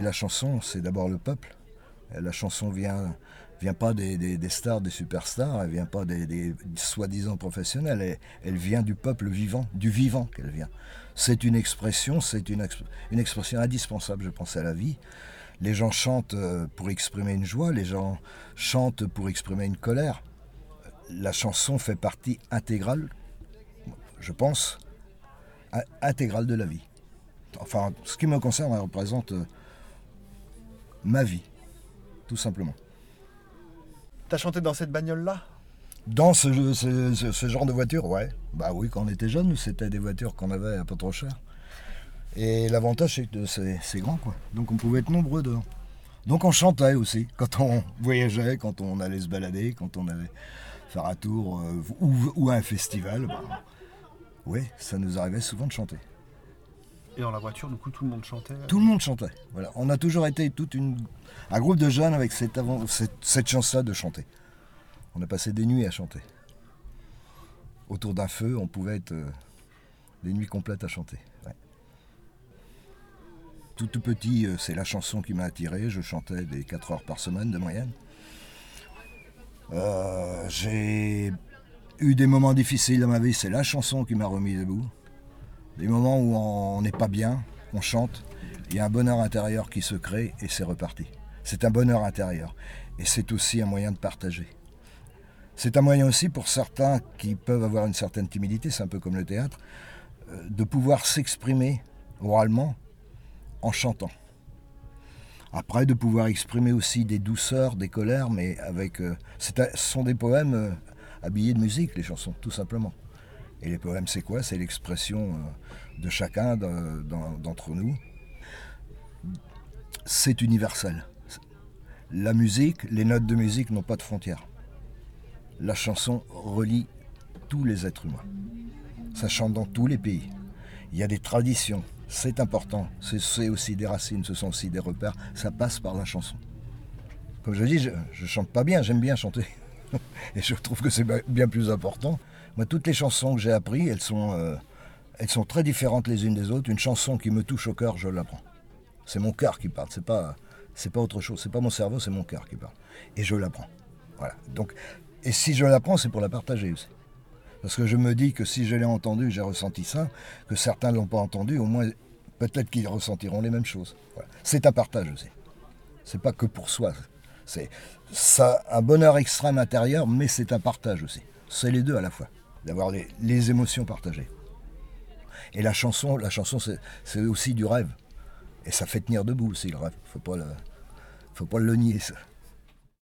la chanson, c'est d'abord le peuple. La chanson vient, vient pas des, stars, des superstars, elle vient pas des, soi-disant professionnels, elle, elle, vient du peuple vivant, du vivant qu'elle vient. C'est une expression, c'est une, une expression indispensable, je pense, à la vie. Les gens chantent euh, pour exprimer une joie, les gens chantent pour exprimer une colère. La chanson fait partie intégrale, je pense, intégrale de la vie. Enfin, ce qui me concerne, elle représente euh, ma vie, tout simplement. T'as chanté dans cette bagnole-là? Dans ce, ce, genre de voiture, ouais. Bah oui, quand on était jeune, c'était des voitures qu'on avait un peu trop chères. Et l'avantage, c'est que c'est grand, quoi. Donc on pouvait être nombreux dedans. Donc on chantait aussi, quand on voyageait, quand on allait se balader, quand on allait faire un tour euh, ou, un festival. Bah, oui, ça nous arrivait souvent de chanter. Et dans la voiture, du coup, tout le monde chantait Tout le monde chantait. Voilà. On a toujours été toute une, un groupe de jeunes avec cette, chance-là de chanter. On a passé des nuits à chanter. Autour d'un feu, on pouvait être euh, des nuits complètes à chanter. Tout, tout petit, euh, c'est la chanson qui m'a attiré. Je chantais des 4 heures par semaine de moyenne. Euh, j'ai eu des moments difficiles dans ma vie, c'est la chanson qui m'a remis debout. Des moments où on n'est pas bien, on chante, il y a un bonheur intérieur qui se crée et c'est reparti. C'est un bonheur intérieur et c'est aussi un moyen de partager. C'est un moyen aussi pour certains qui peuvent avoir une certaine timidité, c'est un peu comme le théâtre, euh, de pouvoir s'exprimer oralement en chantant. Après, de pouvoir exprimer aussi des douceurs, des colères, mais avec. Euh, ce sont des poèmes euh, habillés de musique, les chansons, tout simplement. Et les poèmes, c'est quoi? C'est l'expression euh, de chacun d'entre nous. C'est universel. La musique, les notes de musique n'ont pas de frontières. La chanson relie tous les êtres humains. Ça chante dans tous les pays. Il y a des traditions, c'est important. C'est aussi des racines, ce sont aussi des repères. Ça passe par la chanson. Comme je dis, je, je chante pas bien, j'aime bien chanter. Et je trouve que c'est bien plus important. Moi, toutes les chansons que j'ai apprises, elles sont, euh, elles sont très différentes les unes des autres. Une chanson qui me touche au cœur, je l'apprends. C'est mon cœur qui parle, c'est pas, pas autre chose. C'est pas mon cerveau, c'est mon cœur qui parle. Et je l'apprends. Voilà. Donc, et si je l'apprends, c'est pour la partager aussi. Parce que je me dis que si je l'ai entendu, j'ai ressenti ça, que certains ne l'ont pas entendu, au moins peut-être qu'ils ressentiront les mêmes choses. C'est un partage aussi. C'est pas que pour soi. C'est un bonheur extrême intérieur, mais c'est un partage aussi. C'est les deux à la fois, d'avoir les, émotions partagées. Et la chanson, la chanson, c'est aussi du rêve. Et ça fait tenir debout aussi le rêve. Faut pas faut pas le nier ça.